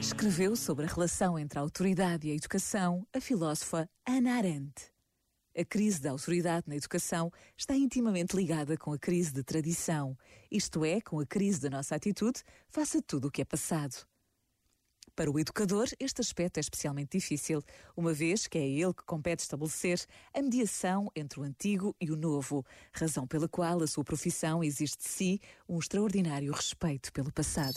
Escreveu sobre a relação entre a autoridade e a educação a filósofa Hannah Arendt. A crise da autoridade na educação está intimamente ligada com a crise de tradição, isto é, com a crise da nossa atitude face a tudo o que é passado. Para o educador, este aspecto é especialmente difícil, uma vez que é ele que compete estabelecer a mediação entre o antigo e o novo, razão pela qual a sua profissão exige de si um extraordinário respeito pelo passado.